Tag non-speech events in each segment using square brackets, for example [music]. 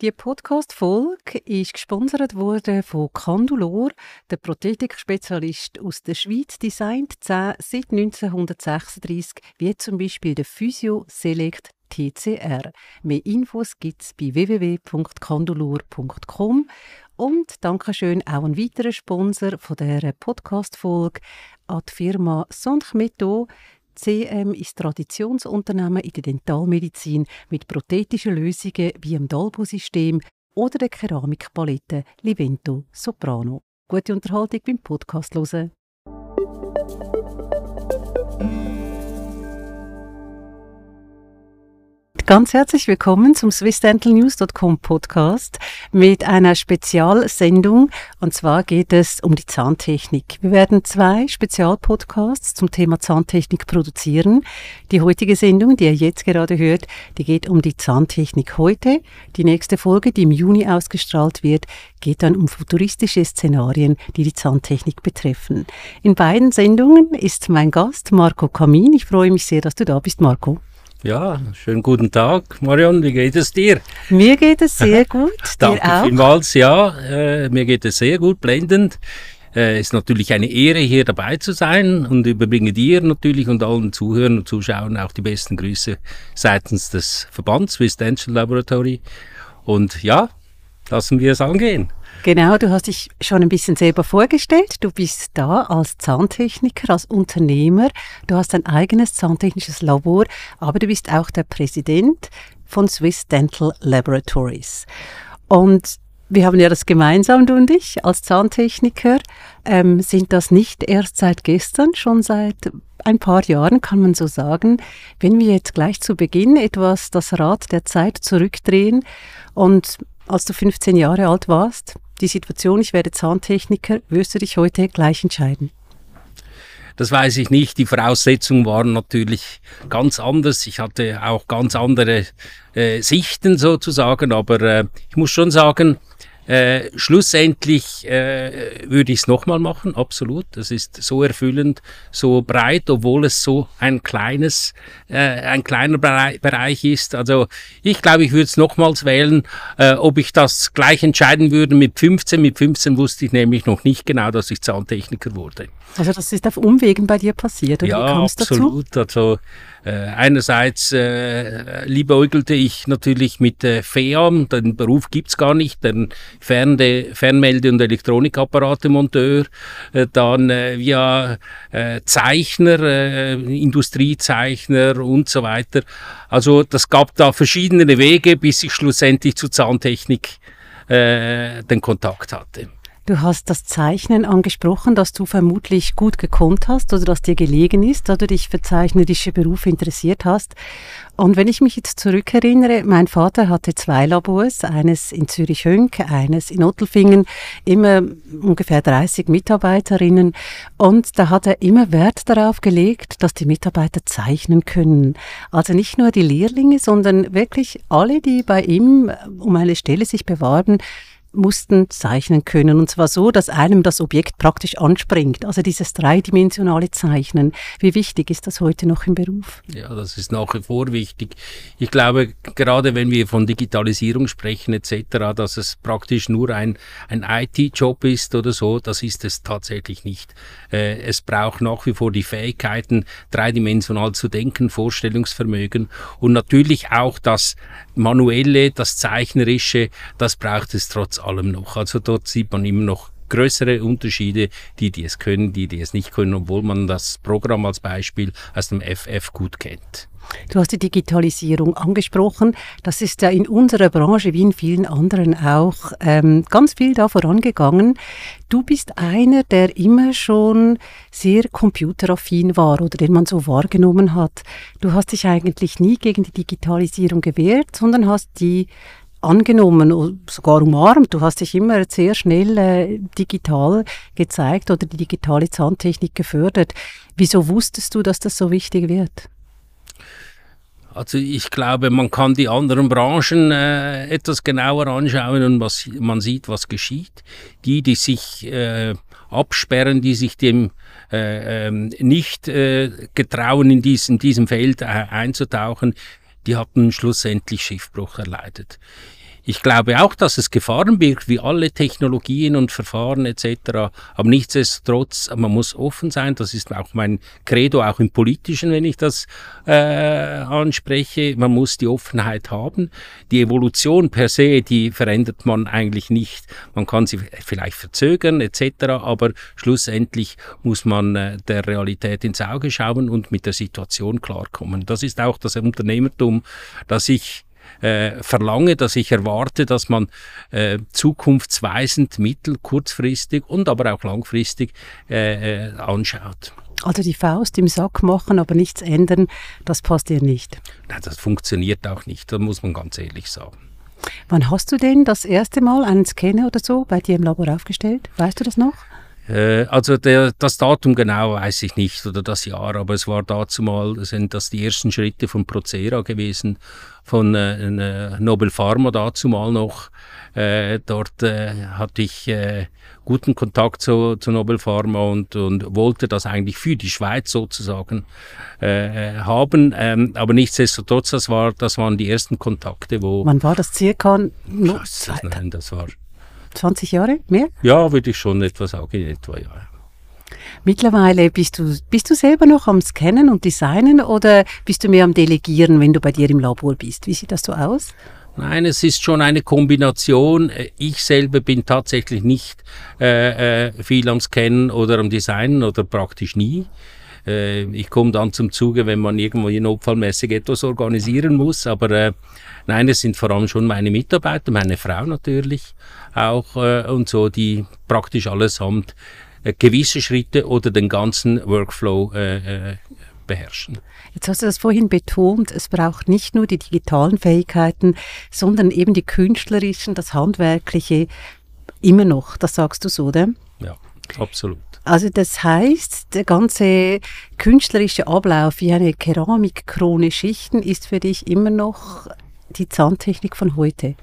Die Podcast-Folge ist gesponsert worden von Candulor, der Prothetik-Spezialist aus der Schweiz, designt seit 1936, wie zum Beispiel der Physio Select TCR. Mehr Infos gibt es bei www.candulor.com und Dankeschön auch ein weiterer Sponsor von dieser Podcast-Folge an die Firma Sonchmeto. CM ist Traditionsunternehmen in der Dentalmedizin mit prothetischen Lösungen wie dem Dalbo-System oder der Keramikpalette Livento Soprano. Gute Unterhaltung beim Podcast hören. Ganz herzlich willkommen zum SwissDentalNews.com Podcast mit einer Spezialsendung. Und zwar geht es um die Zahntechnik. Wir werden zwei Spezialpodcasts zum Thema Zahntechnik produzieren. Die heutige Sendung, die ihr jetzt gerade hört, die geht um die Zahntechnik heute. Die nächste Folge, die im Juni ausgestrahlt wird, geht dann um futuristische Szenarien, die die Zahntechnik betreffen. In beiden Sendungen ist mein Gast Marco Kamin. Ich freue mich sehr, dass du da bist, Marco. Ja, schönen guten Tag, Marion. Wie geht es dir? Mir geht es sehr [laughs] gut. Danke dir auch? vielmals. Ja, äh, mir geht es sehr gut, blendend. Äh, ist natürlich eine Ehre, hier dabei zu sein und überbringe dir natürlich und allen Zuhörern und Zuschauern auch die besten Grüße seitens des Verbands Swiss Dental Laboratory. Und ja, lassen wir es angehen. Genau, du hast dich schon ein bisschen selber vorgestellt. Du bist da als Zahntechniker, als Unternehmer. Du hast ein eigenes zahntechnisches Labor, aber du bist auch der Präsident von Swiss Dental Laboratories. Und wir haben ja das gemeinsam, du und ich, als Zahntechniker, ähm, sind das nicht erst seit gestern, schon seit ein paar Jahren, kann man so sagen. Wenn wir jetzt gleich zu Beginn etwas das Rad der Zeit zurückdrehen und als du 15 Jahre alt warst, die Situation, ich werde Zahntechniker, wirst du dich heute gleich entscheiden? Das weiß ich nicht. Die Voraussetzungen waren natürlich ganz anders. Ich hatte auch ganz andere äh, Sichten sozusagen, aber äh, ich muss schon sagen, äh, schlussendlich äh, würde ich es nochmal machen, absolut. Das ist so erfüllend, so breit, obwohl es so ein kleines, äh, ein kleiner Bereich ist. Also ich glaube, ich würde es nochmals wählen. Äh, ob ich das gleich entscheiden würde mit 15, mit 15 wusste ich nämlich noch nicht genau, dass ich Zahntechniker wurde. Also das ist auf Umwegen bei dir passiert, oder ja, wie kam es dazu? absolut. Also einerseits äh, liebäugelte ich natürlich mit äh, FEAM, den Beruf gibt's gar nicht, den Fernde, Fernmelde- und Elektronikapparatemonteur, äh, dann äh, ja äh, Zeichner, äh, Industriezeichner und so weiter. Also das gab da verschiedene Wege, bis ich schlussendlich zur Zahntechnik äh, den Kontakt hatte. Du hast das Zeichnen angesprochen, das du vermutlich gut gekonnt hast oder das dir gelegen ist, da du dich für zeichnerische Berufe interessiert hast. Und wenn ich mich jetzt zurückerinnere, mein Vater hatte zwei Labors, eines in Zürich-Hönk, eines in Ottelfingen, immer ungefähr 30 Mitarbeiterinnen. Und da hat er immer Wert darauf gelegt, dass die Mitarbeiter zeichnen können. Also nicht nur die Lehrlinge, sondern wirklich alle, die bei ihm um eine Stelle sich bewarben, mussten zeichnen können. Und zwar so, dass einem das Objekt praktisch anspringt. Also dieses dreidimensionale Zeichnen. Wie wichtig ist das heute noch im Beruf? Ja, das ist nach wie vor wichtig. Ich glaube, gerade wenn wir von Digitalisierung sprechen etc., dass es praktisch nur ein, ein IT-Job ist oder so, das ist es tatsächlich nicht. Äh, es braucht nach wie vor die Fähigkeiten, dreidimensional zu denken, Vorstellungsvermögen und natürlich auch das Manuelle, das Zeichnerische, das braucht es trotz allem noch. Also dort sieht man immer noch größere Unterschiede, die, die es können, die, die es nicht können, obwohl man das Programm als Beispiel aus dem FF gut kennt. Du hast die Digitalisierung angesprochen. Das ist ja in unserer Branche wie in vielen anderen auch ähm, ganz viel da vorangegangen. Du bist einer, der immer schon sehr computeraffin war oder den man so wahrgenommen hat. Du hast dich eigentlich nie gegen die Digitalisierung gewehrt, sondern hast die angenommen, sogar umarmt. Du hast dich immer sehr schnell äh, digital gezeigt oder die digitale Zahntechnik gefördert. Wieso wusstest du, dass das so wichtig wird? Also ich glaube, man kann die anderen Branchen äh, etwas genauer anschauen und was, man sieht, was geschieht. Die, die sich äh, absperren, die sich dem äh, ähm, nicht äh, getrauen, in, dies, in diesem Feld äh, einzutauchen, die hatten schlussendlich Schiffbruch erleidet. Ich glaube auch, dass es Gefahren birgt, wie alle Technologien und Verfahren etc. Aber nichtsdestotrotz, man muss offen sein. Das ist auch mein Credo, auch im Politischen, wenn ich das äh, anspreche. Man muss die Offenheit haben. Die Evolution per se, die verändert man eigentlich nicht. Man kann sie vielleicht verzögern etc. Aber schlussendlich muss man äh, der Realität ins Auge schauen und mit der Situation klarkommen. Das ist auch das Unternehmertum, das ich äh, verlange, dass ich erwarte, dass man äh, zukunftsweisend mittel-, kurzfristig und aber auch langfristig äh, äh, anschaut. Also die Faust im Sack machen, aber nichts ändern, das passt dir nicht. Nein, das funktioniert auch nicht, da muss man ganz ehrlich sagen. Wann hast du denn das erste Mal einen Scanner oder so bei dir im Labor aufgestellt? Weißt du das noch? Äh, also der, das Datum genau weiß ich nicht oder das Jahr, aber es war dazu mal, sind das die ersten Schritte von Procera gewesen, von äh, Nobel Pharma dazu mal noch. Äh, dort äh, hatte ich äh, guten Kontakt zu, zu Nobel Pharma und, und wollte das eigentlich für die Schweiz sozusagen äh, haben. Ähm, aber nichtsdestotrotz, das, war, das waren die ersten Kontakte, wo... Wann war das circa? Das, nein, das war 20 Jahre? Mehr? Ja, würde ich schon etwa sagen, in etwa, ja. Mittlerweile bist du, bist du selber noch am Scannen und Designen oder bist du mehr am Delegieren, wenn du bei dir im Labor bist? Wie sieht das so aus? Nein, es ist schon eine Kombination. Ich selber bin tatsächlich nicht äh, äh viel am Scannen oder am Designen oder praktisch nie. Äh, ich komme dann zum Zuge, wenn man irgendwo notfallmäßig etwas organisieren muss. Aber äh, nein, es sind vor allem schon meine Mitarbeiter, meine Frau natürlich auch äh, und so, die praktisch allesamt äh, gewisse Schritte oder den ganzen Workflow äh, äh, beherrschen. Jetzt hast du das vorhin betont, es braucht nicht nur die digitalen Fähigkeiten, sondern eben die künstlerischen, das handwerkliche immer noch, das sagst du so, oder? Absolut. Also das heißt, der ganze künstlerische Ablauf wie eine Keramikkrone Schichten ist für dich immer noch die Zahntechnik von heute.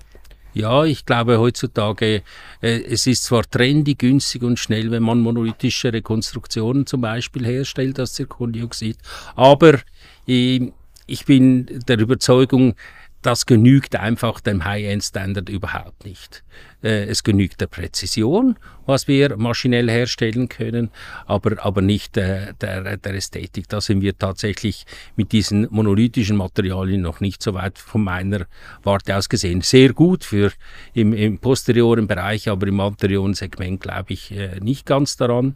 Ja, ich glaube heutzutage, äh, es ist zwar trendy, günstig und schnell, wenn man monolithische Rekonstruktionen zum Beispiel herstellt, das Zirkondioxid, aber äh, ich bin der Überzeugung, das genügt einfach dem High-End-Standard überhaupt nicht. Äh, es genügt der Präzision, was wir maschinell herstellen können, aber, aber nicht der, der, der Ästhetik. Da sind wir tatsächlich mit diesen monolithischen Materialien noch nicht so weit von meiner Warte aus gesehen. Sehr gut für im, im posterioren Bereich, aber im anterioren Segment glaube ich äh, nicht ganz daran.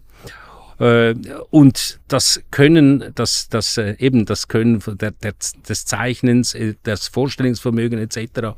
Äh, und das Können, das, das äh, eben das Können der, der, des Zeichnens, äh, das Vorstellungsvermögen etc.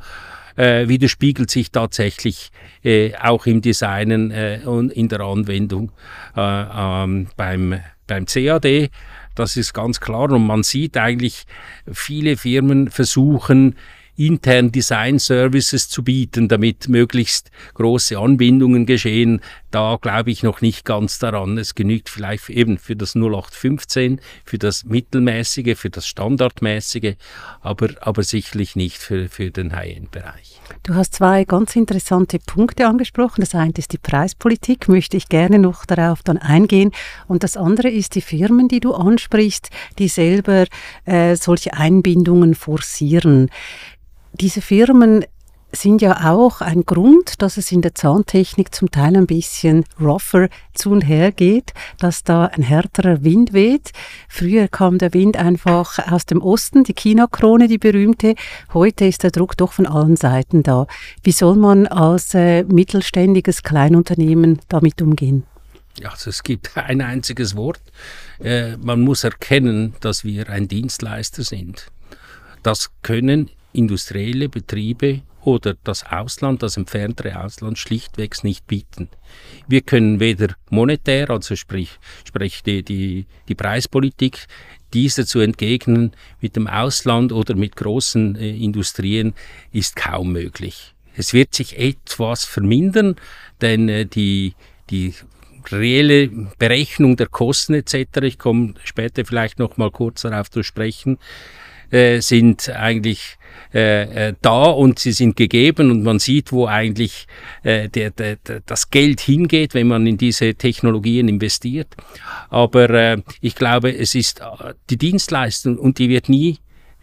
Äh, widerspiegelt sich tatsächlich äh, auch im Designen äh, und in der Anwendung ähm, beim, beim CAD. Das ist ganz klar und man sieht eigentlich, viele Firmen versuchen, intern Design Services zu bieten, damit möglichst große Anbindungen geschehen. Da glaube ich noch nicht ganz daran. Es genügt vielleicht eben für das 0815, für das Mittelmäßige, für das Standardmäßige, aber, aber sicherlich nicht für, für den High-End-Bereich. Du hast zwei ganz interessante Punkte angesprochen. Das eine ist die Preispolitik, möchte ich gerne noch darauf dann eingehen. Und das andere ist die Firmen, die du ansprichst, die selber äh, solche Einbindungen forcieren diese Firmen sind ja auch ein Grund, dass es in der Zahntechnik zum Teil ein bisschen rougher zu und her geht, dass da ein härterer Wind weht. Früher kam der Wind einfach aus dem Osten, die China-Krone, die berühmte. Heute ist der Druck doch von allen Seiten da. Wie soll man als äh, mittelständiges Kleinunternehmen damit umgehen? Also es gibt [laughs] ein einziges Wort. Äh, man muss erkennen, dass wir ein Dienstleister sind. Das können industrielle Betriebe oder das Ausland, das entferntere Ausland schlichtweg nicht bieten. Wir können weder monetär, also sprich, sprich die, die, die Preispolitik, diese zu entgegnen mit dem Ausland oder mit großen äh, Industrien ist kaum möglich. Es wird sich etwas vermindern, denn äh, die, die reelle Berechnung der Kosten etc., ich komme später vielleicht noch mal kurz darauf zu sprechen, äh, sind eigentlich äh, äh, da und sie sind gegeben und man sieht, wo eigentlich äh, der, der, das Geld hingeht, wenn man in diese Technologien investiert. Aber äh, ich glaube, es ist äh, die Dienstleistung und die wird nie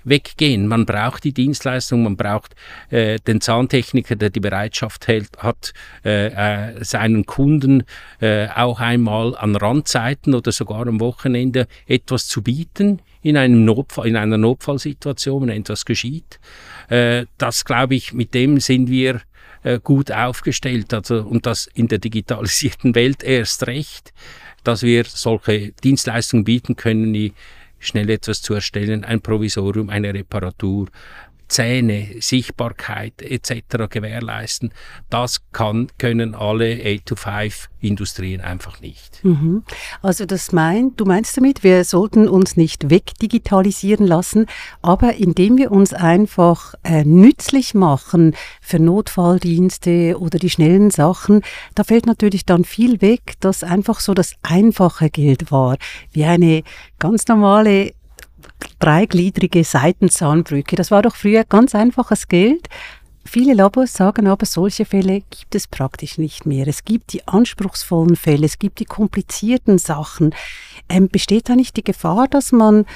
weggehen. Man braucht die Dienstleistung, man braucht äh, den Zahntechniker, der die Bereitschaft hält, hat, äh, äh, seinen Kunden äh, auch einmal an Randzeiten oder sogar am Wochenende etwas zu bieten in, einem Notfall, in einer Notfallsituation, wenn etwas geschieht. Äh, das glaube ich, mit dem sind wir äh, gut aufgestellt. Also, und das in der digitalisierten Welt erst recht, dass wir solche Dienstleistungen bieten können, die schnell etwas zu erstellen, ein Provisorium, eine Reparatur, Zähne, Sichtbarkeit etc. gewährleisten. Das kann, können alle 8-to-5-Industrien einfach nicht. Mhm. Also das meint, du meinst damit, wir sollten uns nicht wegdigitalisieren lassen, aber indem wir uns einfach äh, nützlich machen für Notfalldienste oder die schnellen Sachen, da fällt natürlich dann viel weg, dass einfach so das einfache Geld war, wie eine ganz normale dreigliedrige Seitenzahnbrücke. Das war doch früher ganz einfaches Geld. Viele Labors sagen aber, solche Fälle gibt es praktisch nicht mehr. Es gibt die anspruchsvollen Fälle, es gibt die komplizierten Sachen. Ähm, besteht da nicht die Gefahr, dass man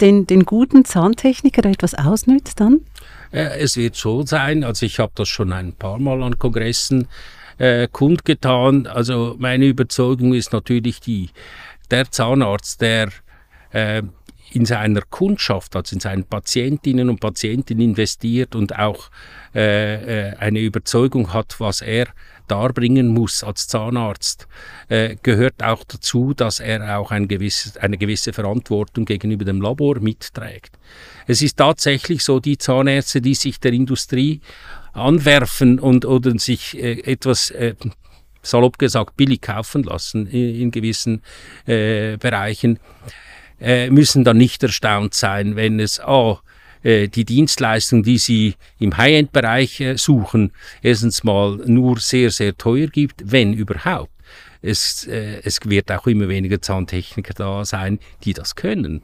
den, den guten Zahntechniker etwas ausnützt dann? Äh, es wird so sein, also ich habe das schon ein paar Mal an Kongressen äh, kundgetan. Also meine Überzeugung ist natürlich die, der Zahnarzt, der äh, in seiner Kundschaft, also in seinen Patientinnen und Patienten investiert und auch äh, äh, eine Überzeugung hat, was er darbringen muss als Zahnarzt, äh, gehört auch dazu, dass er auch ein gewisses, eine gewisse Verantwortung gegenüber dem Labor mitträgt. Es ist tatsächlich so, die Zahnärzte, die sich der Industrie anwerfen und oder sich äh, etwas äh, salopp gesagt billig kaufen lassen in, in gewissen äh, Bereichen, äh, müssen dann nicht erstaunt sein, wenn es oh, äh, die Dienstleistung, die sie im High-End-Bereich äh, suchen, erstens mal nur sehr, sehr teuer gibt, wenn überhaupt. Es, äh, es wird auch immer weniger Zahntechniker da sein, die das können.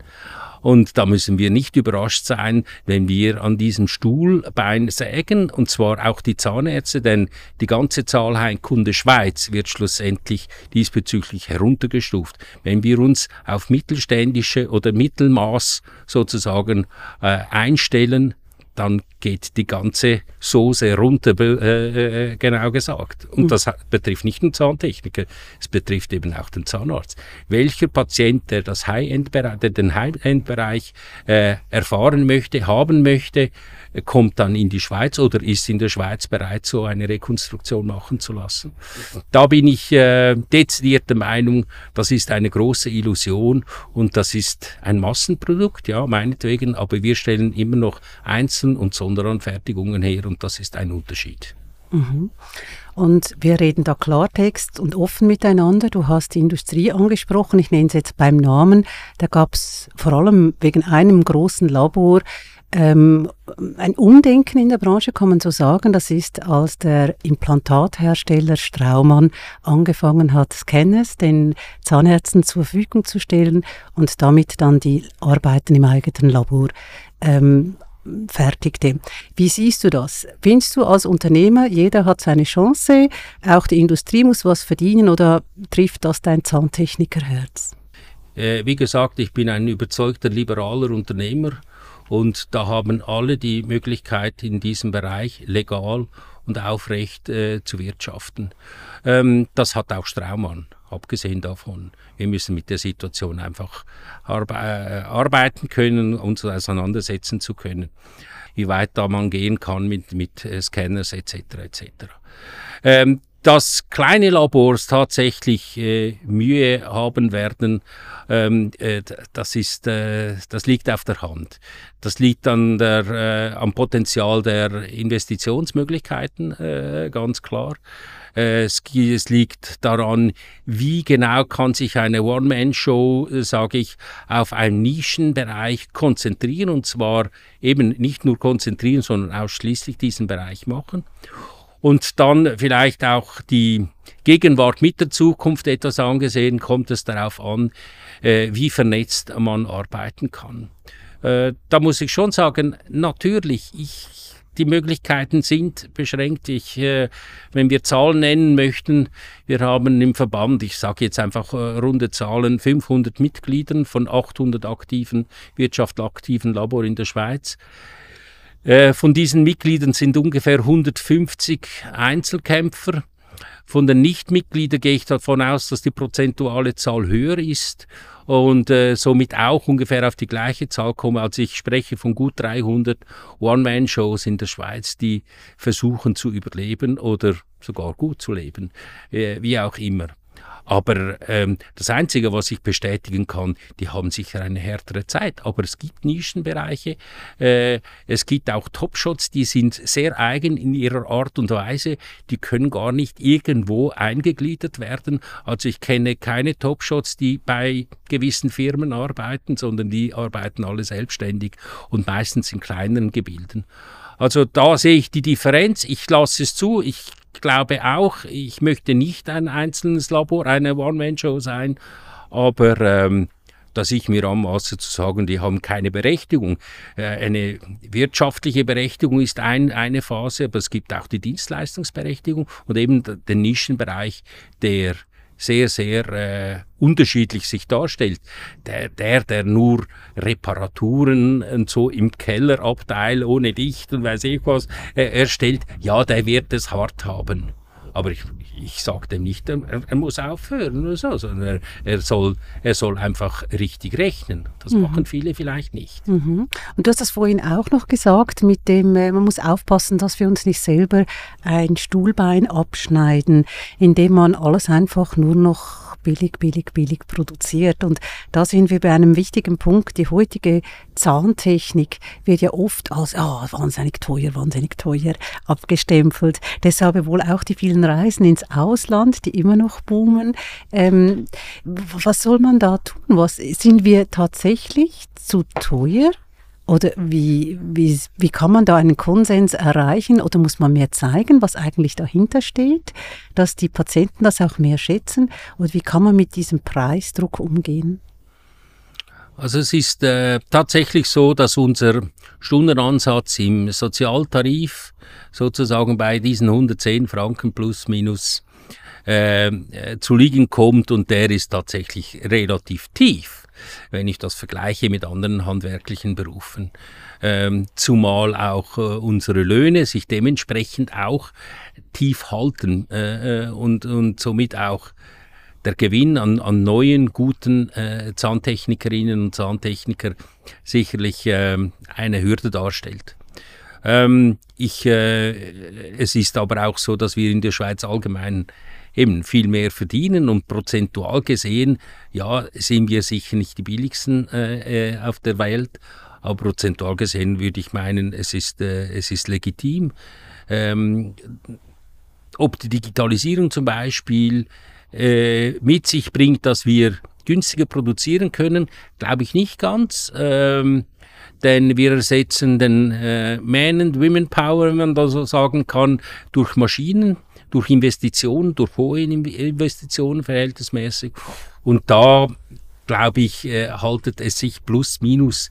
Und da müssen wir nicht überrascht sein, wenn wir an diesem Stuhlbein sägen, und zwar auch die Zahnärzte, denn die ganze Zahlheilkunde Schweiz wird schlussendlich diesbezüglich heruntergestuft. Wenn wir uns auf mittelständische oder Mittelmaß sozusagen äh, einstellen, dann geht die ganze Soße runter, äh, äh, genau gesagt. Und mhm. das betrifft nicht den Zahntechniker, es betrifft eben auch den Zahnarzt. Welcher Patient, der das High-End-Bereich, den High-End-Bereich äh, erfahren möchte, haben möchte, kommt dann in die Schweiz oder ist in der Schweiz bereit, so eine Rekonstruktion machen zu lassen. Da bin ich äh, dezidiert der Meinung, das ist eine große Illusion und das ist ein Massenprodukt, ja, meinetwegen, aber wir stellen immer noch Einzel- und Sonderanfertigungen her und das ist ein Unterschied. Mhm. Und wir reden da Klartext und offen miteinander. Du hast die Industrie angesprochen, ich nenne es jetzt beim Namen. Da gab es vor allem wegen einem großen Labor ähm, ein Umdenken in der Branche kann man so sagen. Das ist, als der Implantathersteller Straumann angefangen hat, Scanners den Zahnärzten zur Verfügung zu stellen und damit dann die Arbeiten im eigenen Labor ähm, fertigte. Wie siehst du das? Findest du als Unternehmer, jeder hat seine Chance, auch die Industrie muss was verdienen oder trifft das dein Zahntechnikerherz? Äh, wie gesagt, ich bin ein überzeugter liberaler Unternehmer und da haben alle die Möglichkeit, in diesem Bereich legal und aufrecht äh, zu wirtschaften. Ähm, das hat auch Straumann, abgesehen davon. Wir müssen mit der Situation einfach arbe äh, arbeiten können, uns auseinandersetzen zu können, wie weit da man gehen kann mit, mit äh, Scanners etc. etc. Ähm, dass kleine Labors tatsächlich äh, Mühe haben werden, ähm, äh, das, ist, äh, das liegt auf der Hand. Das liegt an der, äh, am Potenzial der Investitionsmöglichkeiten, ganz klar. Äh, es, es, liegt daran, wie genau kann sich eine One-Man-Show, sage ich, auf einen Nischenbereich konzentrieren und zwar eben nicht nur konzentrieren, sondern ausschließlich diesen Bereich machen und dann vielleicht auch die Gegenwart mit der Zukunft etwas angesehen, kommt es darauf an, äh, wie vernetzt man arbeiten kann. äh, da muss ich schon sagen, natürlich, ich, die Möglichkeiten sind beschränkt. Ich, äh, wenn wir Zahlen nennen möchten, wir haben im Verband, ich sage jetzt einfach äh, runde Zahlen, 500 Mitgliedern von 800 aktiven, wirtschaftsaktiven Labor in der Schweiz. Äh, von diesen Mitgliedern sind ungefähr 150 Einzelkämpfer. Von den Nichtmitgliedern gehe ich davon aus, dass die prozentuale Zahl höher ist und äh, somit auch ungefähr auf die gleiche Zahl komme. Also ich spreche von gut 300 One-Man-Shows in der Schweiz, die versuchen zu überleben oder sogar gut zu leben, äh, wie auch immer. Aber ähm, das Einzige, was ich bestätigen kann, die haben sicher eine härtere Zeit. Aber es gibt Nischenbereiche, äh, es gibt auch Topshots, die sind sehr eigen in ihrer Art und Weise, die können gar nicht irgendwo eingegliedert werden. Also ich kenne keine Topshots, die bei gewissen Firmen arbeiten, sondern die arbeiten alle selbstständig und meistens in kleineren Gebilden. Also da sehe ich die Differenz. Ich lasse es zu. Ich glaube auch, ich möchte nicht ein einzelnes Labor, eine One-Man-Show sein, aber ähm, dass ich mir anmaße zu sagen, die haben keine Berechtigung. Äh, eine wirtschaftliche Berechtigung ist ein, eine Phase, aber es gibt auch die Dienstleistungsberechtigung und eben den Nischenbereich, der sehr, sehr äh, unterschiedlich sich darstellt. Der, der, der nur Reparaturen und so im Kellerabteil ohne Dicht und weiß ich was äh, erstellt, ja, der wird es hart haben. Aber ich, ich sage dem nicht, er, er, muss aufhören oder so, sondern er, er, soll, er soll einfach richtig rechnen. Das mhm. machen viele vielleicht nicht. Mhm. Und du hast das vorhin auch noch gesagt, mit dem, äh, man muss aufpassen, dass wir uns nicht selber ein Stuhlbein abschneiden, indem man alles einfach nur noch billig, billig, billig produziert. Und da sind wir bei einem wichtigen Punkt. Die heutige Zahntechnik wird ja oft als oh, wahnsinnig teuer, wahnsinnig teuer abgestempelt. Deshalb wohl auch die vielen Reisen ins Ausland, die immer noch boomen. Ähm, was soll man da tun? Was, sind wir tatsächlich zu teuer? Oder wie, wie, wie kann man da einen Konsens erreichen? Oder muss man mehr zeigen, was eigentlich dahinter steht, dass die Patienten das auch mehr schätzen? Oder wie kann man mit diesem Preisdruck umgehen? Also es ist äh, tatsächlich so, dass unser Stundenansatz im Sozialtarif sozusagen bei diesen 110 Franken plus minus äh, äh, zu liegen kommt und der ist tatsächlich relativ tief wenn ich das vergleiche mit anderen handwerklichen Berufen. Ähm, zumal auch äh, unsere Löhne sich dementsprechend auch tief halten äh, äh und, und somit auch der Gewinn an, an neuen, guten äh, Zahntechnikerinnen und Zahntechniker sicherlich äh, eine Hürde darstellt. Ähm, ich, äh, es ist aber auch so, dass wir in der Schweiz allgemein eben viel mehr verdienen und prozentual gesehen, ja, sind wir sicher nicht die billigsten äh, äh, auf der Welt, aber prozentual gesehen würde ich meinen, es ist, äh, es ist legitim. Ähm, ob die Digitalisierung zum Beispiel äh, mit sich bringt, dass wir günstiger produzieren können, glaube ich nicht ganz. Ähm, denn wir ersetzen den äh, Man- and Women Power, wenn man da so sagen kann, durch Maschinen durch Investitionen, durch hohe Investitionen verhältnismäßig. Und da, glaube ich, äh, haltet es sich plus minus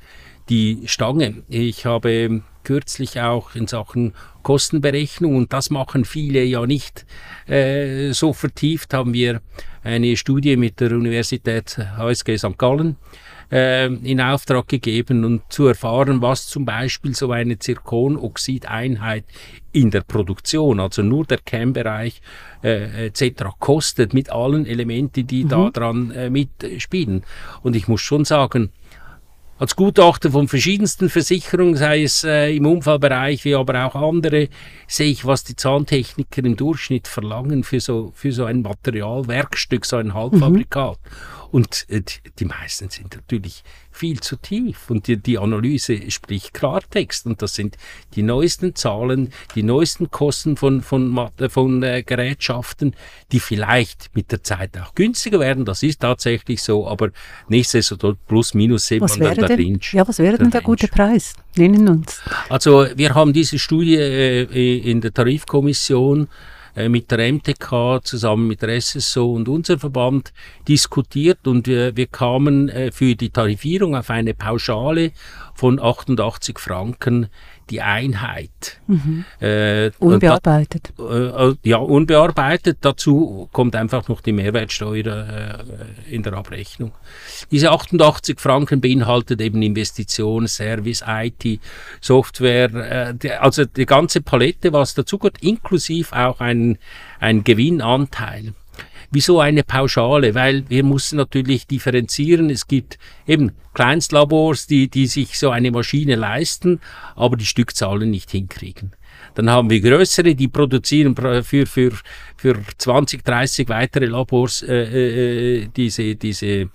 die Stange. Ich habe kürzlich auch in Sachen Kostenberechnung, und das machen viele ja nicht äh, so vertieft, haben wir eine Studie mit der Universität HSG St. Gallen äh, in Auftrag gegeben und zu erfahren, was zum Beispiel so eine Zirkonoxideinheit in der Produktion, also nur der Kernbereich äh, etc. kostet mit allen Elementen, die mhm. da dran äh, mitspielen. Und ich muss schon sagen, als Gutachter von verschiedensten Versicherungen, sei es äh, im Unfallbereich wie aber auch andere, sehe ich, was die Zahntechniker im Durchschnitt verlangen für so, für so ein Materialwerkstück, so ein Halbfabrikat. Mhm. Und äh, die meisten sind natürlich viel zu tief. Und die, die Analyse spricht Klartext. Und das sind die neuesten Zahlen, die neuesten Kosten von, von, von äh, Gerätschaften, die vielleicht mit der Zeit auch günstiger werden. Das ist tatsächlich so. Aber nichtsdestotrotz plus minus sieht was man da der Range. Ja, was wäre denn der, der gute Preis? Nennen uns. Also wir haben diese Studie äh, in der Tarifkommission äh, mit der MTK zusammen mit der SSO und unserem Verband diskutiert und wir, wir kamen äh, für die Tarifierung auf eine Pauschale von 88 Franken die Einheit. Mhm. Äh, unbearbeitet. Da, äh, ja, unbearbeitet. Dazu kommt einfach noch die Mehrwertsteuer äh, in der Abrechnung. Diese 88 Franken beinhaltet eben Investition, Service, IT, Software, äh, die, also die ganze Palette, was dazu gehört, inklusive auch ein, ein Gewinnanteil. Wieso eine Pauschale? Weil wir müssen natürlich differenzieren. Es gibt eben Kleinstlabors, die, die sich so eine Maschine leisten, aber die Stückzahlen nicht hinkriegen. Dann haben wir größere, die produzieren für, für, für 20, 30 weitere Labors äh, äh, diese, diese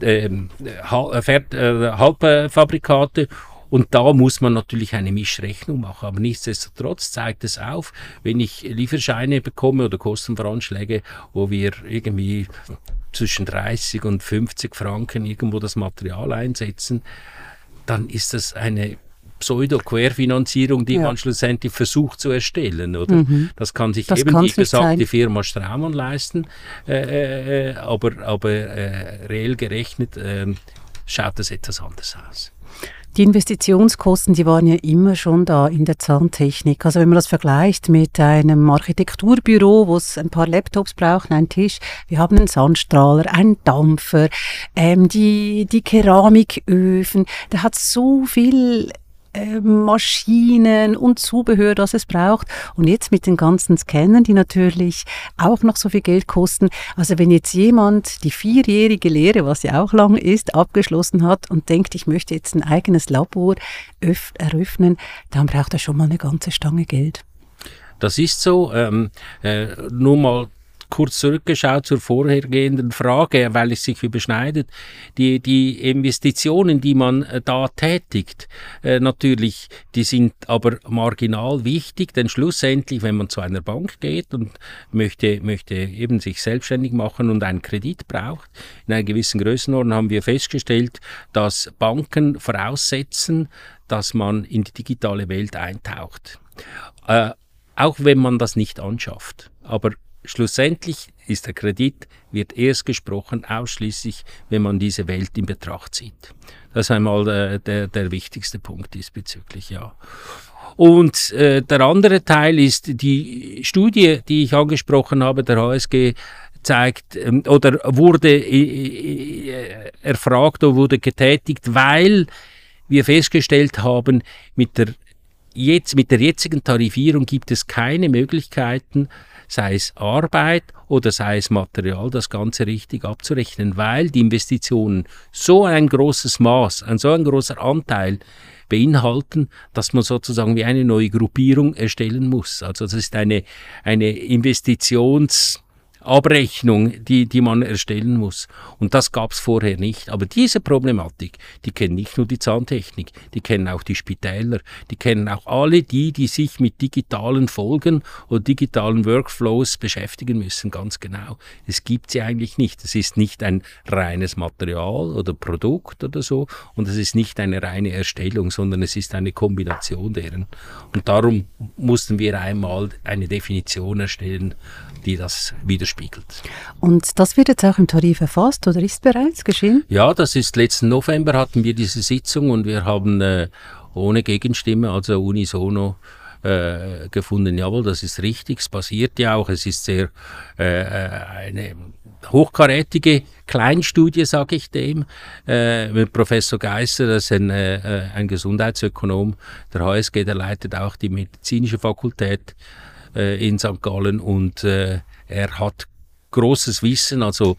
ähm, äh, Halbfabrikate und da muss man natürlich eine Mischrechnung machen. Aber nichtsdestotrotz zeigt es auf, wenn ich Lieferscheine bekomme oder Kostenvoranschläge, wo wir irgendwie zwischen 30 und 50 Franken irgendwo das Material einsetzen, dann ist das eine Pseudo-Querfinanzierung, die ja. man schlussendlich versucht zu erstellen, oder? Mhm. Das kann sich das eben die besagte Firma Straumann leisten, äh, äh, aber, aber äh, reell gerechnet ähm, schaut das etwas anders aus. Die Investitionskosten, die waren ja immer schon da in der Zahntechnik. Also wenn man das vergleicht mit einem Architekturbüro, wo es ein paar Laptops braucht, einen Tisch, wir haben einen Sandstrahler, einen Dampfer, ähm, die, die Keramiköfen, da hat so viel äh, Maschinen und Zubehör, das es braucht. Und jetzt mit den ganzen Scannern, die natürlich auch noch so viel Geld kosten. Also wenn jetzt jemand die vierjährige Lehre, was ja auch lang ist, abgeschlossen hat und denkt, ich möchte jetzt ein eigenes Labor eröffnen, dann braucht er schon mal eine ganze Stange Geld. Das ist so. Ähm, äh, nur mal kurz zurückgeschaut zur vorhergehenden Frage, weil es sich überschneidet. Die, die Investitionen, die man äh, da tätigt, äh, natürlich, die sind aber marginal wichtig, denn schlussendlich, wenn man zu einer Bank geht und möchte, möchte eben sich selbstständig machen und einen Kredit braucht, in einer gewissen Größenordnung haben wir festgestellt, dass Banken voraussetzen, dass man in die digitale Welt eintaucht. Äh, auch wenn man das nicht anschafft. Aber Schlussendlich ist der Kredit, wird erst gesprochen, ausschließlich, wenn man diese Welt in Betracht zieht. Das ist einmal der, der, der wichtigste Punkt diesbezüglich, ja. Und äh, der andere Teil ist die Studie, die ich angesprochen habe, der HSG zeigt ähm, oder wurde äh, äh, erfragt oder wurde getätigt, weil wir festgestellt haben, mit der, jetzt, mit der jetzigen Tarifierung gibt es keine Möglichkeiten, sei es Arbeit oder sei es Material, das Ganze richtig abzurechnen, weil die Investitionen so ein großes Maß, ein so ein großer Anteil beinhalten, dass man sozusagen wie eine neue Gruppierung erstellen muss. Also das ist eine, eine Investitions- Abrechnung, die, die man erstellen muss. Und das gab es vorher nicht. Aber diese Problematik, die kennen nicht nur die Zahntechnik, die kennen auch die Spitäler, die kennen auch alle die, die sich mit digitalen Folgen oder digitalen Workflows beschäftigen müssen, ganz genau. Es gibt sie eigentlich nicht. Es ist nicht ein reines Material oder Produkt oder so und es ist nicht eine reine Erstellung, sondern es ist eine Kombination deren. Und darum mussten wir einmal eine Definition erstellen, die das widerspiegelt. Und das wird jetzt auch im Tarif erfasst oder ist bereits geschehen? Ja, das ist letzten November hatten wir diese Sitzung und wir haben äh, ohne Gegenstimme, also unisono, äh, gefunden, jawohl, das ist richtig, es passiert ja auch, es ist sehr äh, äh eine hochkarätige Kleinstudie, sage ich dem, äh, mit Professor Geisser, das ist ein, äh, ein Gesundheitsökonom der HSG, der leitet auch die medizinische Fakultät in St. Gallen und äh, er hat großes Wissen, also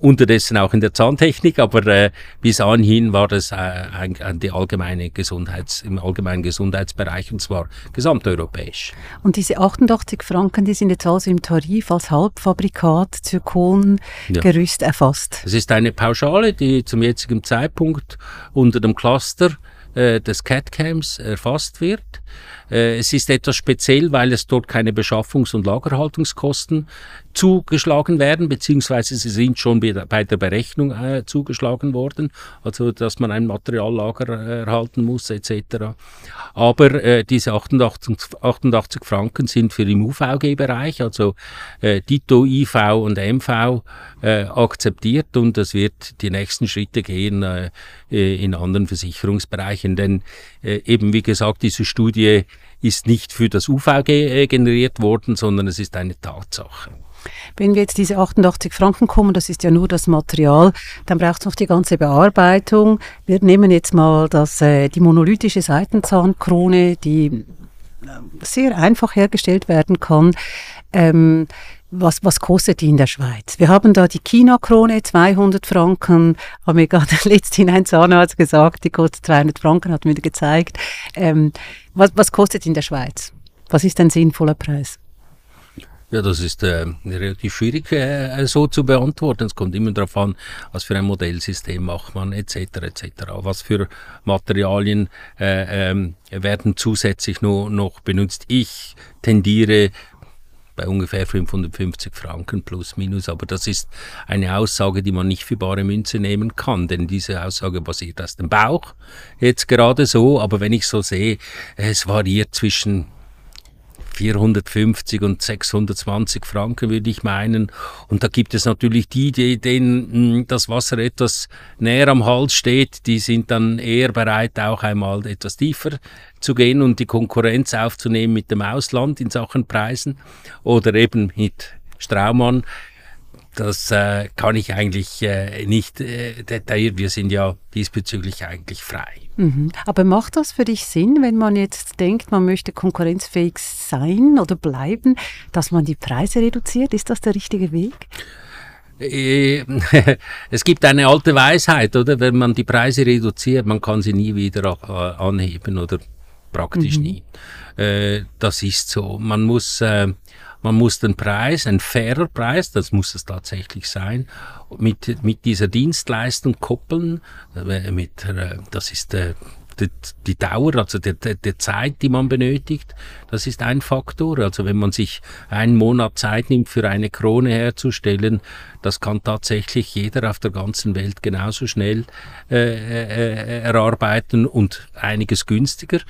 unterdessen auch in der Zahntechnik, aber äh, bis anhin war das äh, ein, ein, die allgemeine Gesundheits, im allgemeinen Gesundheitsbereich und zwar gesamteuropäisch. Und diese 88 Franken, die sind jetzt also im Tarif als Halbfabrikat Zirkongerüst ja. erfasst. Es ist eine Pauschale, die zum jetzigen Zeitpunkt unter dem Cluster äh, des CAD-Cams erfasst wird. Äh, es ist etwas speziell, weil es dort keine Beschaffungs- und Lagerhaltungskosten zugeschlagen werden, beziehungsweise sie sind schon bei der Berechnung äh, zugeschlagen worden, also dass man ein Materiallager äh, erhalten muss etc. Aber äh, diese 88, 88 Franken sind für im UVG-Bereich, also äh, Dito, IV und MV äh, akzeptiert und es wird die nächsten Schritte gehen äh, in anderen Versicherungsbereichen, denn äh, eben wie gesagt, diese Studie ist nicht für das UVG äh, generiert worden, sondern es ist eine Tatsache. Wenn wir jetzt diese 88 Franken kommen, das ist ja nur das Material, dann braucht es noch die ganze Bearbeitung. Wir nehmen jetzt mal das, äh, die monolithische Seitenzahnkrone, die äh, sehr einfach hergestellt werden kann. Ähm, was, was kostet die in der Schweiz? Wir haben da die China-Krone, 200 Franken, haben mir gerade [laughs] letztens ein Zahnarzt gesagt, die kostet 200 Franken, hat mir gezeigt. Ähm, was, was kostet in der Schweiz? Was ist ein sinnvoller Preis? Ja, das ist äh, relativ schwierig äh, so zu beantworten. Es kommt immer darauf an, was für ein Modellsystem macht man etc. etc. Was für Materialien äh, ähm, werden zusätzlich noch, noch benutzt. Ich tendiere bei ungefähr 550 Franken plus minus, aber das ist eine Aussage, die man nicht für bare Münze nehmen kann, denn diese Aussage basiert aus dem Bauch jetzt gerade so, aber wenn ich so sehe, es variiert zwischen 450 und 620 Franken, würde ich meinen. Und da gibt es natürlich die, die, denen hm, das Wasser etwas näher am Hals steht, die sind dann eher bereit, auch einmal etwas tiefer zu gehen und die Konkurrenz aufzunehmen mit dem Ausland in Sachen Preisen oder eben mit Straumann das äh, kann ich eigentlich äh, nicht äh, detailliert. Wir sind ja diesbezüglich eigentlich frei. Mhm. Aber macht das für dich Sinn, wenn man jetzt denkt, man möchte konkurrenzfähig sein oder bleiben, dass man die Preise reduziert? Ist das der richtige Weg? Äh, [laughs] es gibt eine alte Weisheit, oder? Wenn man die Preise reduziert, man kann sie nie wieder äh, anheben oder praktisch mhm. nie. Äh, das ist so. Man muss man muss den Preis, ein fairer Preis, das muss es tatsächlich sein, mit, mit dieser Dienstleistung koppeln. Äh, mit, äh, das ist äh, die, die Dauer, also die, die, die, Zeit, die man benötigt, das ist ein Faktor. Also wenn man sich einen Monat Zeit nimmt, für eine Krone herzustellen, das kann tatsächlich jeder auf der ganzen Welt genauso schnell äh, äh, erarbeiten und einiges günstiger.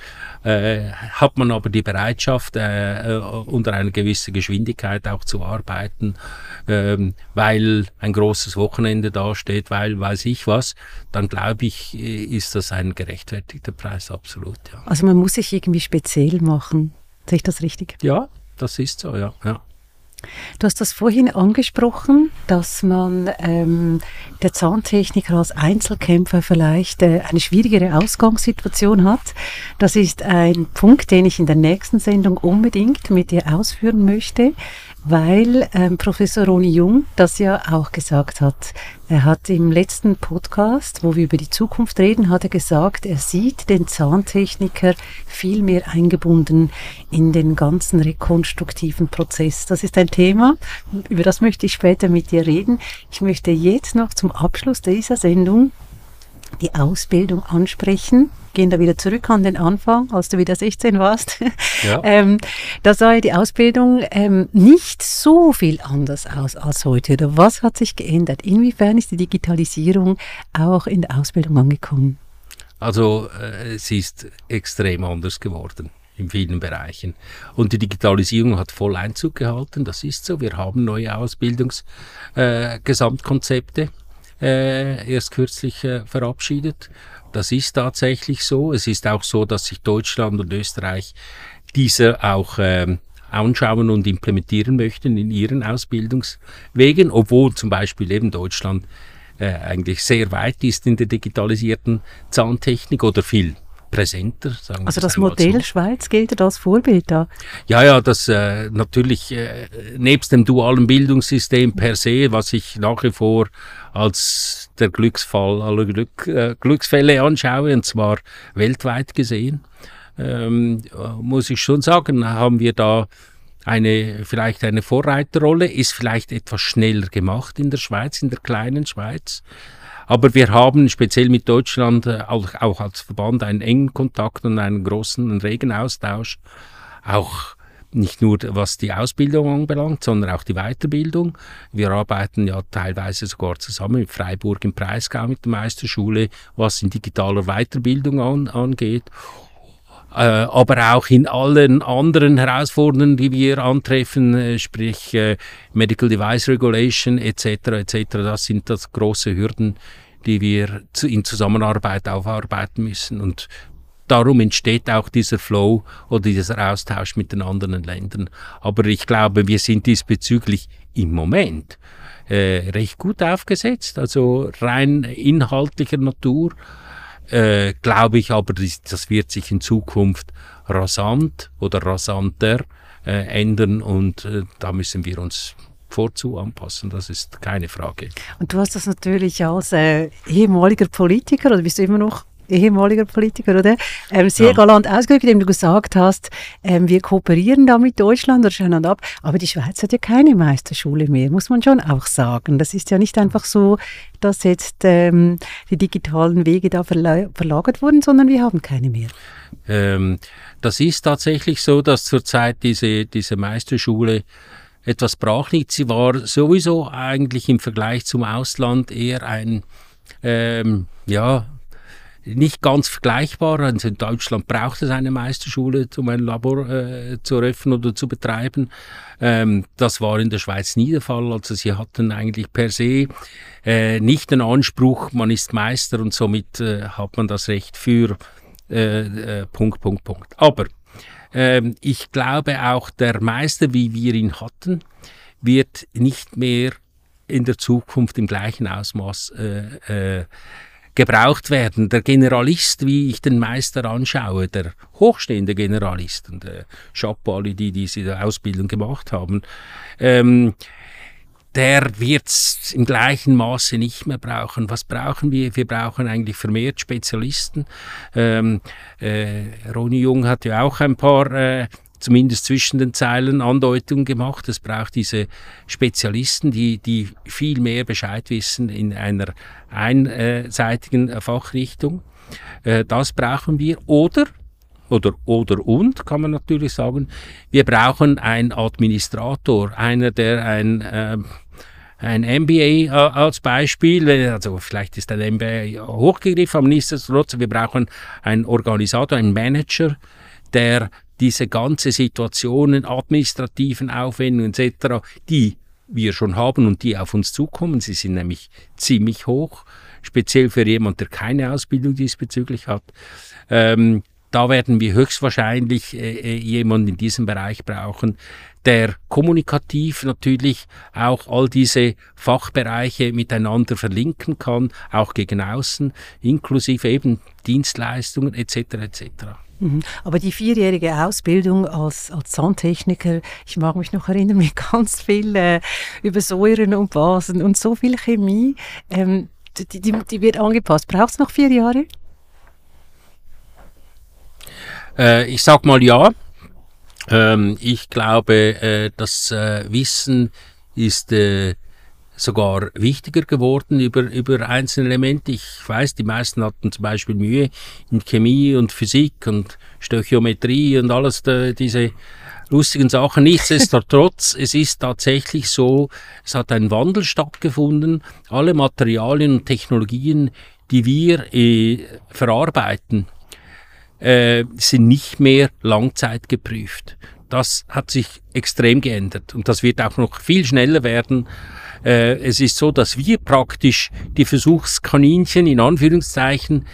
Äh, hat man aber die Bereitschaft, äh, äh, unter einer gewissen Geschwindigkeit auch zu arbeiten, ähm, weil ein großes Wochenende dasteht, weil weiß ich was, dann glaube ich, äh, ist das ein gerechtfertigter Preis, absolut. Ja. Also man muss sich irgendwie speziell machen. Sehe ich das richtig? Ja, das ist so, ja. ja. Du hast das vorhin angesprochen, dass man ähm, der Zahntechniker als Einzelkämpfer vielleicht äh, eine schwierigere Ausgangssituation hat. Das ist ein Punkt, den ich in der nächsten Sendung unbedingt mit dir ausführen möchte weil ähm, Professor Roni Jung das ja auch gesagt hat. Er hat im letzten Podcast, wo wir über die Zukunft reden, hat er gesagt, er sieht den Zahntechniker viel mehr eingebunden in den ganzen rekonstruktiven Prozess. Das ist ein Thema, über das möchte ich später mit dir reden. Ich möchte jetzt noch zum Abschluss dieser Sendung die Ausbildung ansprechen. Gehen da wieder zurück an den Anfang, als du wieder 16 warst. [laughs] Ja. ähm, da sah ja die Ausbildung ähm, nicht so viel anders aus als heute. Oder was hat sich geändert? Inwiefern ist die Digitalisierung auch in der Ausbildung angekommen? Also äh, es ist extrem anders geworden in vielen Bereichen. Und die Digitalisierung hat voll Einzug gehalten, das ist so. Wir haben neue Ausbildungsgesamtkonzepte. Äh, äh, erst kürzlich äh, verabschiedet. Das ist tatsächlich so. Es ist auch so, dass sich Deutschland und Österreich diese auch ähm, anschauen und implementieren möchten in ihren Ausbildungswegen, obwohl zum Beispiel eben Deutschland äh, eigentlich sehr weit ist in der digitalisierten Zahntechnik oder viel präsenter. Sagen also das Modell so. Schweiz gilt als Vorbild da? Ja, ja, das äh, natürlich äh, nebst dem dualen Bildungssystem per se, was ich nach wie vor als der Glücksfall aller Glück, äh, Glücksfälle anschaue, und zwar weltweit gesehen, ähm, muss ich schon sagen, haben wir da eine, vielleicht eine Vorreiterrolle, ist vielleicht etwas schneller gemacht in der Schweiz, in der kleinen Schweiz. Aber wir haben speziell mit Deutschland äh, auch, auch als Verband einen engen Kontakt und einen großen, einen regen Austausch. Auch nicht nur was die Ausbildung anbelangt, sondern auch die Weiterbildung. Wir arbeiten ja teilweise sogar zusammen mit Freiburg im Breisgau mit der Meisterschule, was in digitaler Weiterbildung an, angeht. Äh, aber auch in allen anderen Herausforderungen, die wir antreffen, äh, sprich äh, Medical Device Regulation etc. etc. Das sind das große Hürden, die wir in Zusammenarbeit aufarbeiten müssen. Und darum entsteht auch dieser Flow oder dieser Austausch mit den anderen Ländern. Aber ich glaube, wir sind diesbezüglich im Moment äh, recht gut aufgesetzt, also rein inhaltlicher Natur. Äh, glaube ich aber, das, das, wird sich in Zukunft rasant oder rasanter äh, ändern und äh, da müssen wir uns vorzu anpassen, das ist keine Frage. Und du hast das natürlich als äh, ehemaliger Politiker, oder bist du immer noch ehemaliger Politiker, oder? Ähm, sehr ja. galant ausgedrückt, indem du gesagt hast, ähm, wir kooperieren da mit Deutschland oder schauen ab. Aber die Schweiz hat ja keine Meisterschule mehr, muss man schon auch sagen. Das ist ja nicht einfach so, dass jetzt ähm, die digitalen Wege da verla verlagert wurden, sondern wir haben keine mehr. Ähm, das ist tatsächlich so, dass zurzeit diese, diese Meisterschule etwas brach liegt. Sie war sowieso eigentlich im Vergleich zum Ausland eher ein, ähm, ja, nicht ganz vergleichbar. Also in Deutschland braucht es eine Meisterschule, um ein Labor äh, zu eröffnen oder zu betreiben. Ähm, das war in der Schweiz nie der Fall. Also sie hatten eigentlich per se äh, nicht den Anspruch, man ist Meister und somit äh, hat man das Recht für äh, äh, Punkt, Punkt, Punkt. Aber ähm, ich glaube auch der Meister, wie wir ihn hatten, wird nicht mehr in der Zukunft im gleichen Ausmaß äh, äh, gebraucht werden. Der Generalist, wie ich den Meister anschaue, der hochstehende Generalist, und äh, Chapeau alle, die diese Ausbildung gemacht haben, ähm, der wird es im gleichen Maße nicht mehr brauchen. Was brauchen wir? Wir brauchen eigentlich vermehrt Spezialisten. Ähm, äh, Ronny Jung hat ja auch ein paar äh, zumindest zwischen den Zeilen Andeutungen gemacht. Es braucht diese Spezialisten, die, die viel mehr Bescheid wissen in einer einseitigen Fachrichtung. Äh, das brauchen wir. Oder oder, oder und, kann man natürlich sagen, wir brauchen einen Administrator, einer, der ein, äh, ein MBA äh, als Beispiel, also vielleicht ist ein MBA hochgegriffen, aber nichtsdestotrotz, wir brauchen einen Organisator, einen Manager, der diese ganze Situationen, administrativen Aufwendungen etc., die wir schon haben und die auf uns zukommen, sie sind nämlich ziemlich hoch, speziell für jemand, der keine Ausbildung diesbezüglich hat. Ähm, da werden wir höchstwahrscheinlich äh, äh jemanden in diesem Bereich brauchen, der kommunikativ natürlich auch all diese Fachbereiche miteinander verlinken kann, auch gegen außen, inklusive eben Dienstleistungen etc. etc. Mhm. Aber die vierjährige Ausbildung als, als Zahntechniker, ich mag mich noch erinnern, [laughs] mit ganz viel äh, über Säuren und Basen und so viel Chemie, ähm, die, die, die, wird angepasst. Braucht es noch vier Jahre? Äh, ich sag mal ja. Ähm, ich glaube, äh, das äh, Wissen ist äh, sogar wichtiger geworden über, über einzelne Elemente. Ich weiß, die meisten hatten zum Beispiel Mühe in Chemie und Physik und Stöchiometrie und alles da, diese lustigen Sachen. Nichtsdestotrotz, [laughs] es ist tatsächlich so, es hat ein Wandel stattgefunden. Alle Materialien und Technologien, die wir äh, verarbeiten, äh, sind nicht mehr langzeitgeprüft. Das hat sich extrem geändert und das wird auch noch viel schneller werden. Äh, es ist so, dass wir praktisch die Versuchskaninchen in Anführungszeichen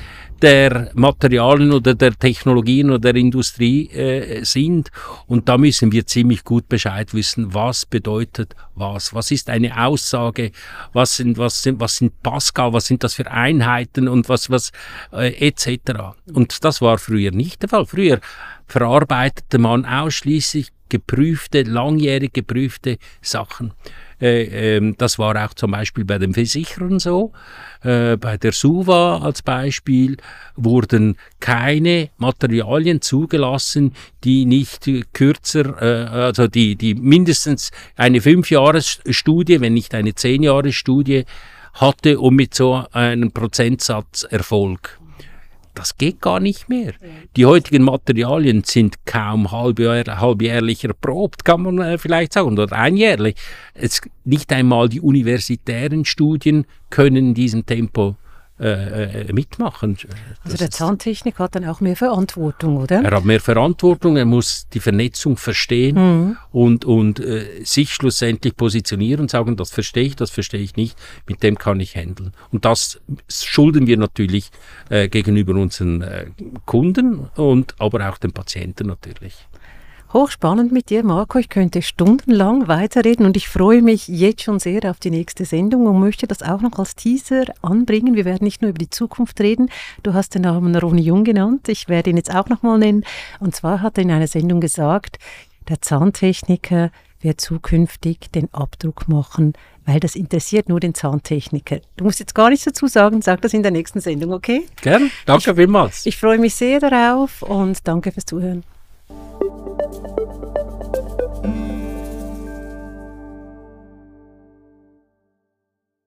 der Materialien oder der Technologien oder der Industrie äh, sind. Und da müssen wir ziemlich gut Bescheid wissen, was bedeutet was. Was ist eine Aussage? Was sind, was sind, was sind Pascal? Was sind das für Einheiten und was, was, äh, etc. Und das war früher nicht der Fall. Früher verarbeitete man ausschließlich geprüfte, langjährig geprüfte Sachen. Äh, ähm, das war auch zum Beispiel bei den Versicherern so. Äh, bei der SUVA als Beispiel wurden keine Materialien zugelassen, die nicht kürzer, äh, also die, die mindestens eine Fünfjahresstudie, wenn nicht eine Zehnjahresstudie hatte und mit so einem Prozentsatz Erfolg. Das geht gar nicht mehr. Die heutigen Materialien sind kaum halbjähr, halbjährlich erprobt, kann man äh, vielleicht sagen, oder einjährlich. Es, nicht einmal die universitären Studien können in diesem Tempo äh, äh, mitmachen. Also der Zahntechnik hat dann auch mehr Verantwortung, oder? Er hat mehr Verantwortung, er muss die Vernetzung verstehen mhm. und, und äh, sich schlussendlich positionieren und sagen, das verstehe ich, das verstehe ich nicht, mit dem kann ich handeln. Und das schulden wir natürlich äh, gegenüber unseren äh, Kunden und aber auch den Patienten natürlich. Hochspannend mit dir, Marco. Ich könnte stundenlang weiterreden und ich freue mich jetzt schon sehr auf die nächste Sendung und möchte das auch noch als Teaser anbringen. Wir werden nicht nur über die Zukunft reden. Du hast den Namen Ronny Jung genannt. Ich werde ihn jetzt auch noch mal nennen. Und zwar hat er in einer Sendung gesagt, der Zahntechniker wird zukünftig den Abdruck machen, weil das interessiert nur den Zahntechniker. Du musst jetzt gar nichts dazu sagen, sag das in der nächsten Sendung, okay? Gern, danke ich, vielmals. Ich freue mich sehr darauf und danke fürs Zuhören. Thank you.